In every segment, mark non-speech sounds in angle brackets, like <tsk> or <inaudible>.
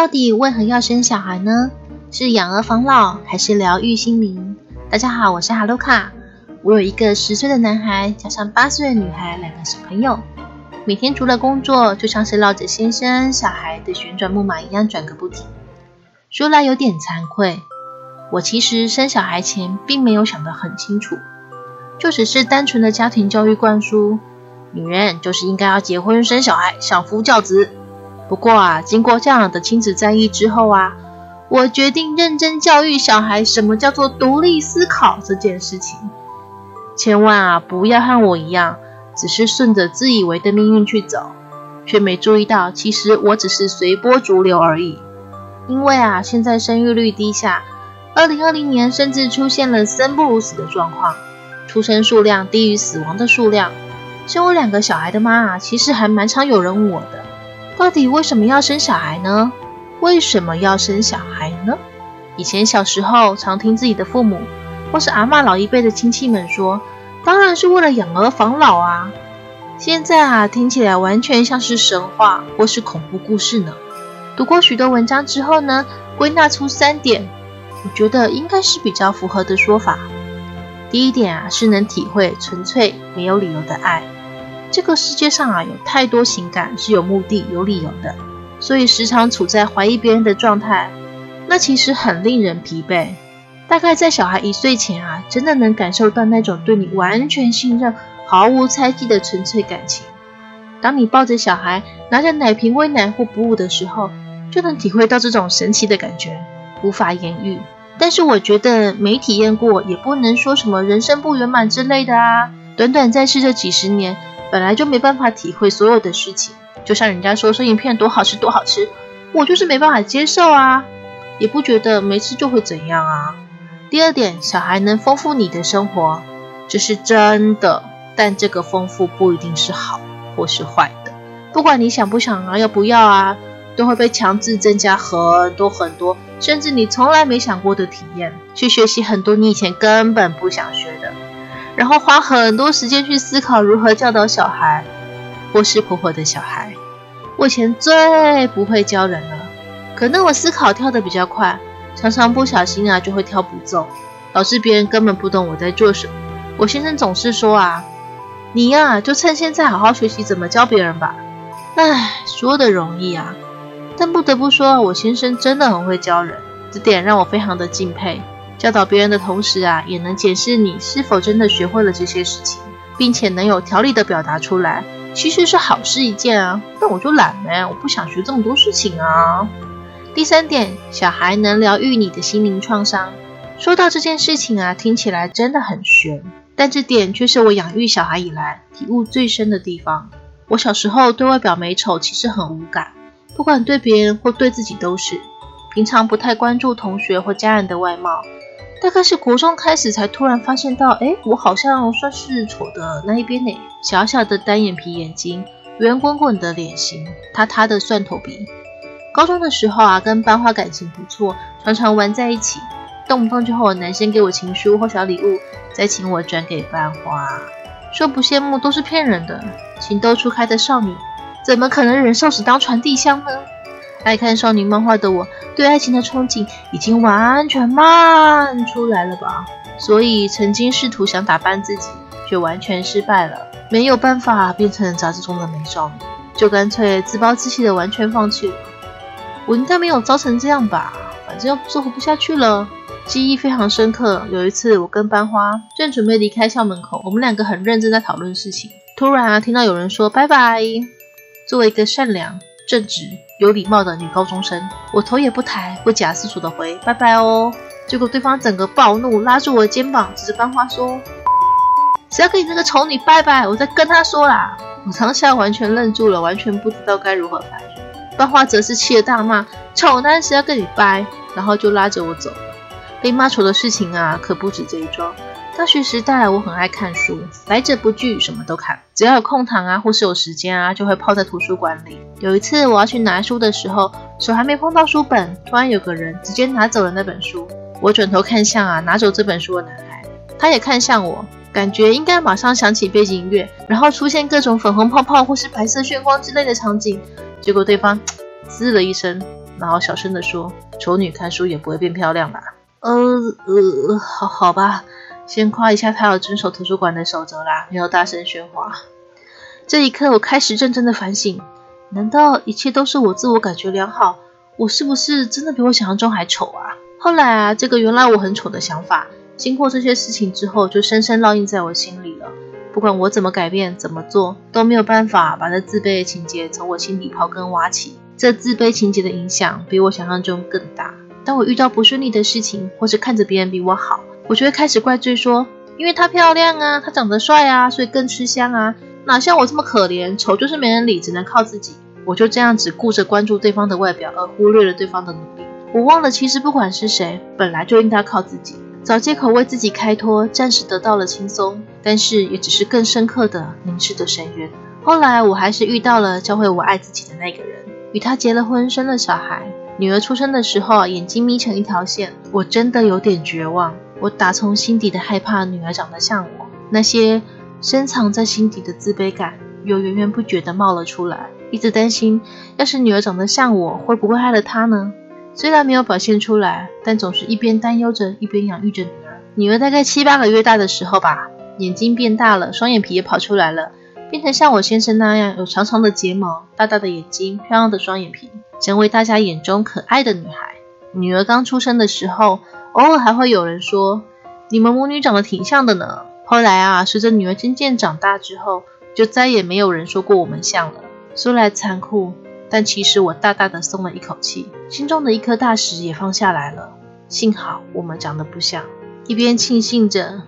到底为何要生小孩呢？是养儿防老，还是疗愈心灵？大家好，我是哈鲁卡。我有一个十岁的男孩，加上八岁的女孩，两个小朋友。每天除了工作，就像是绕着先生、小孩的旋转木马一样转个不停。说来有点惭愧，我其实生小孩前并没有想得很清楚，就只是单纯的家庭教育灌输，女人就是应该要结婚生小孩，相夫教子。不过啊，经过这样的亲子战役之后啊，我决定认真教育小孩，什么叫做独立思考这件事情。千万啊，不要和我一样，只是顺着自以为的命运去走，却没注意到，其实我只是随波逐流而已。因为啊，现在生育率低下，二零二零年甚至出现了生不如死的状况，出生数量低于死亡的数量。生我两个小孩的妈啊，其实还蛮常有人问我的。到底为什么要生小孩呢？为什么要生小孩呢？以前小时候常听自己的父母或是阿妈老一辈的亲戚们说，当然是为了养儿防老啊。现在啊，听起来完全像是神话或是恐怖故事呢。读过许多文章之后呢，归纳出三点，我觉得应该是比较符合的说法。第一点啊，是能体会纯粹没有理由的爱。这个世界上啊，有太多情感是有目的、有理由的，所以时常处在怀疑别人的状态，那其实很令人疲惫。大概在小孩一岁前啊，真的能感受到那种对你完全信任、毫无猜忌的纯粹感情。当你抱着小孩，拿着奶瓶喂奶或哺乳的时候，就能体会到这种神奇的感觉，无法言喻。但是我觉得没体验过，也不能说什么人生不圆满之类的啊。短短在世这几十年。本来就没办法体会所有的事情，就像人家说生鱼片多好吃多好吃，我就是没办法接受啊，也不觉得没吃就会怎样啊。第二点，小孩能丰富你的生活，这是真的，但这个丰富不一定是好或是坏的，不管你想不想啊，要不要啊，都会被强制增加很多很多，甚至你从来没想过的体验，去学习很多你以前根本不想学。然后花很多时间去思考如何教导小孩，或是婆婆的小孩。我以前最不会教人了，可能我思考跳得比较快，常常不小心啊就会跳步骤，导致别人根本不懂我在做什么。我先生总是说啊，你呀就趁现在好好学习怎么教别人吧。唉，说的容易啊，但不得不说，我先生真的很会教人，这点让我非常的敬佩。教导别人的同时啊，也能检视你是否真的学会了这些事情，并且能有条理的表达出来，其实是好事一件啊。但我就懒呗，我不想学这么多事情啊。第三点，小孩能疗愈你的心灵创伤。说到这件事情啊，听起来真的很玄，但这点却是我养育小孩以来体悟最深的地方。我小时候对外表美丑其实很无感，不管对别人或对自己都是，平常不太关注同学或家人的外貌。大概是国中开始才突然发现到，哎，我好像算是丑的那一边呢。小小的单眼皮眼睛，圆滚滚的脸型，塌塌的蒜头鼻。高中的时候啊，跟班花感情不错，常常玩在一起，动不动就和我男生给我情书或小礼物，再请我转给班花。说不羡慕都是骗人的，情窦初开的少女，怎么可能忍受只当传递箱呢？爱看少女漫画的我，对爱情的憧憬已经完全漫出来了吧？所以曾经试图想打扮自己，却完全失败了，没有办法变成杂志中的美少女，就干脆自暴自弃的完全放弃了。我应该没有糟成这样吧？反正又不是活不下去了。记忆非常深刻，有一次我跟班花正准备离开校门口，我们两个很认真在讨论事情，突然啊听到有人说拜拜。作为一个善良。正直有礼貌的女高中生，我头也不抬，不假思索的回拜拜哦。结果对方整个暴怒，拉住我的肩膀，指着班花说：“谁要跟你这个丑女拜拜？我在跟他说啦！”我当下完全愣住了，完全不知道该如何反应。班花则是气得大骂：“丑男谁要跟你拜？”然后就拉着我走了。被骂丑的事情啊，可不止这一桩。大学时代，我很爱看书，来者不拒，什么都看。只要有空堂啊，或是有时间啊，就会泡在图书馆里。有一次，我要去拿书的时候，手还没碰到书本，突然有个人直接拿走了那本书。我转头看向啊，拿走这本书的男孩，他也看向我，感觉应该马上响起背景音乐，然后出现各种粉红泡泡或是白色炫光之类的场景。结果对方 <tsk> 嘶了一声，然后小声的说：“丑女看书也不会变漂亮吧？”呃呃，好好吧，先夸一下他有遵守图书馆的守则啦，没有大声喧哗。这一刻，我开始认真的反省：难道一切都是我自我感觉良好？我是不是真的比我想象中还丑啊？后来啊，这个原来我很丑的想法，经过这些事情之后，就深深烙印在我心里了。不管我怎么改变，怎么做，都没有办法把这自卑的情节从我心底刨根挖起。这自卑情节的影响比我想象中更大。当我遇到不顺利的事情，或是看着别人比我好，我就会开始怪罪说：因为她漂亮啊，她长得帅啊，所以更吃香啊。哪像我这么可怜，丑就是没人理，只能靠自己。我就这样只顾着关注对方的外表，而忽略了对方的努力。我忘了，其实不管是谁，本来就应该靠自己。找借口为自己开脱，暂时得到了轻松，但是也只是更深刻的凝视的深渊。后来我还是遇到了教会我爱自己的那个人，与他结了婚，生了小孩。女儿出生的时候，眼睛眯成一条线，我真的有点绝望。我打从心底的害怕女儿长得像我，那些深藏在心底的自卑感又源源不绝地冒了出来。一直担心，要是女儿长得像我，会不会害了她呢？虽然没有表现出来，但总是一边担忧着，一边养育着女儿。女儿大概七八个月大的时候吧，眼睛变大了，双眼皮也跑出来了，变成像我先生那样有长长的睫毛、大大的眼睛、漂亮的双眼皮。成为大家眼中可爱的女孩。女儿刚出生的时候，偶尔还会有人说：“你们母女长得挺像的呢。”后来啊，随着女儿渐渐长大之后，就再也没有人说过我们像了。说来残酷，但其实我大大的松了一口气，心中的一颗大石也放下来了。幸好我们长得不像。一边庆幸着，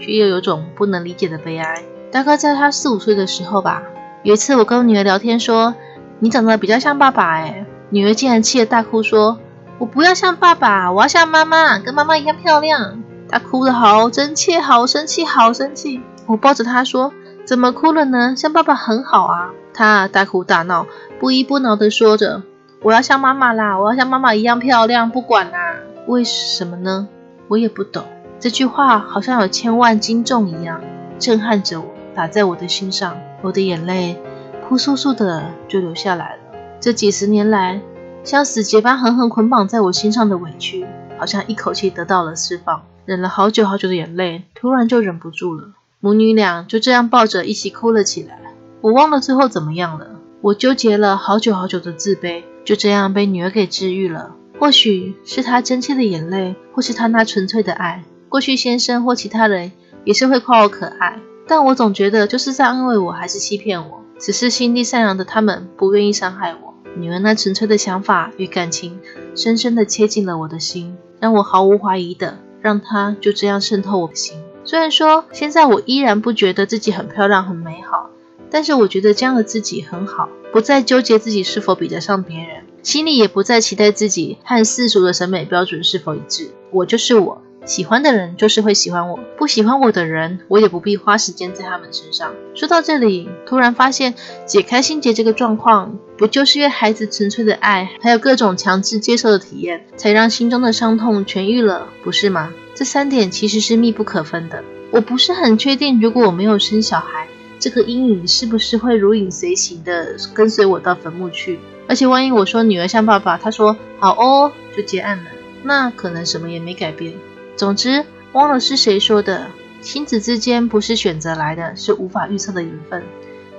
却又有种不能理解的悲哀。大概在她四五岁的时候吧，有一次我跟女儿聊天说。你长得比较像爸爸哎！女儿竟然气得大哭，说：“我不要像爸爸，我要像妈妈，跟妈妈一样漂亮。”她哭得好真切，好生气，好生气。我抱着她说：“怎么哭了呢？像爸爸很好啊！”她大哭大闹，不依不挠地说着：“我要像妈妈啦，我要像妈妈一样漂亮，不管啦。”为什么呢？我也不懂。这句话好像有千万斤重一样，震撼着我，打在我的心上，我的眼泪。扑簌簌的就流下来了。这几十年来，像死结般狠狠捆绑在我心上的委屈，好像一口气得到了释放。忍了好久好久的眼泪，突然就忍不住了。母女俩就这样抱着一起哭了起来。我忘了最后怎么样了。我纠结了好久好久的自卑，就这样被女儿给治愈了。或许是她真切的眼泪，或是她那纯粹的爱。过去先生或其他人也是会夸我可爱，但我总觉得就是在安慰我，还是欺骗我。只是心地善良的他们不愿意伤害我。女儿那纯粹的想法与感情，深深的切进了我的心，让我毫无怀疑的让她就这样渗透我的心。虽然说现在我依然不觉得自己很漂亮很美好，但是我觉得这样的自己很好，不再纠结自己是否比得上别人，心里也不再期待自己和世俗的审美标准是否一致。我就是我。喜欢的人就是会喜欢我，不喜欢我的人，我也不必花时间在他们身上。说到这里，突然发现解开心结这个状况，不就是因为孩子纯粹的爱，还有各种强制接受的体验，才让心中的伤痛痊愈了，不是吗？这三点其实是密不可分的。我不是很确定，如果我没有生小孩，这个阴影是不是会如影随形的跟随我到坟墓去？而且万一我说女儿像爸爸，他说好哦，就结案了，那可能什么也没改变。总之，忘了是谁说的，亲子之间不是选择来的，是无法预测的缘分，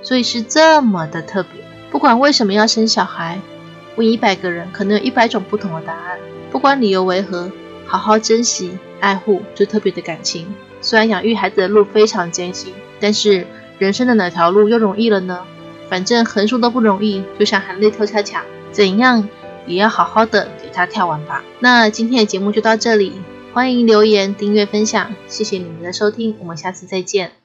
所以是这么的特别。不管为什么要生小孩，问一百个人，可能有一百种不同的答案。不管理由为何，好好珍惜、爱护这特别的感情。虽然养育孩子的路非常艰辛，但是人生的哪条路又容易了呢？反正横竖都不容易，就像含泪跳恰恰，怎样也要好好的给他跳完吧。那今天的节目就到这里。欢迎留言、订阅、分享，谢谢你们的收听，我们下次再见。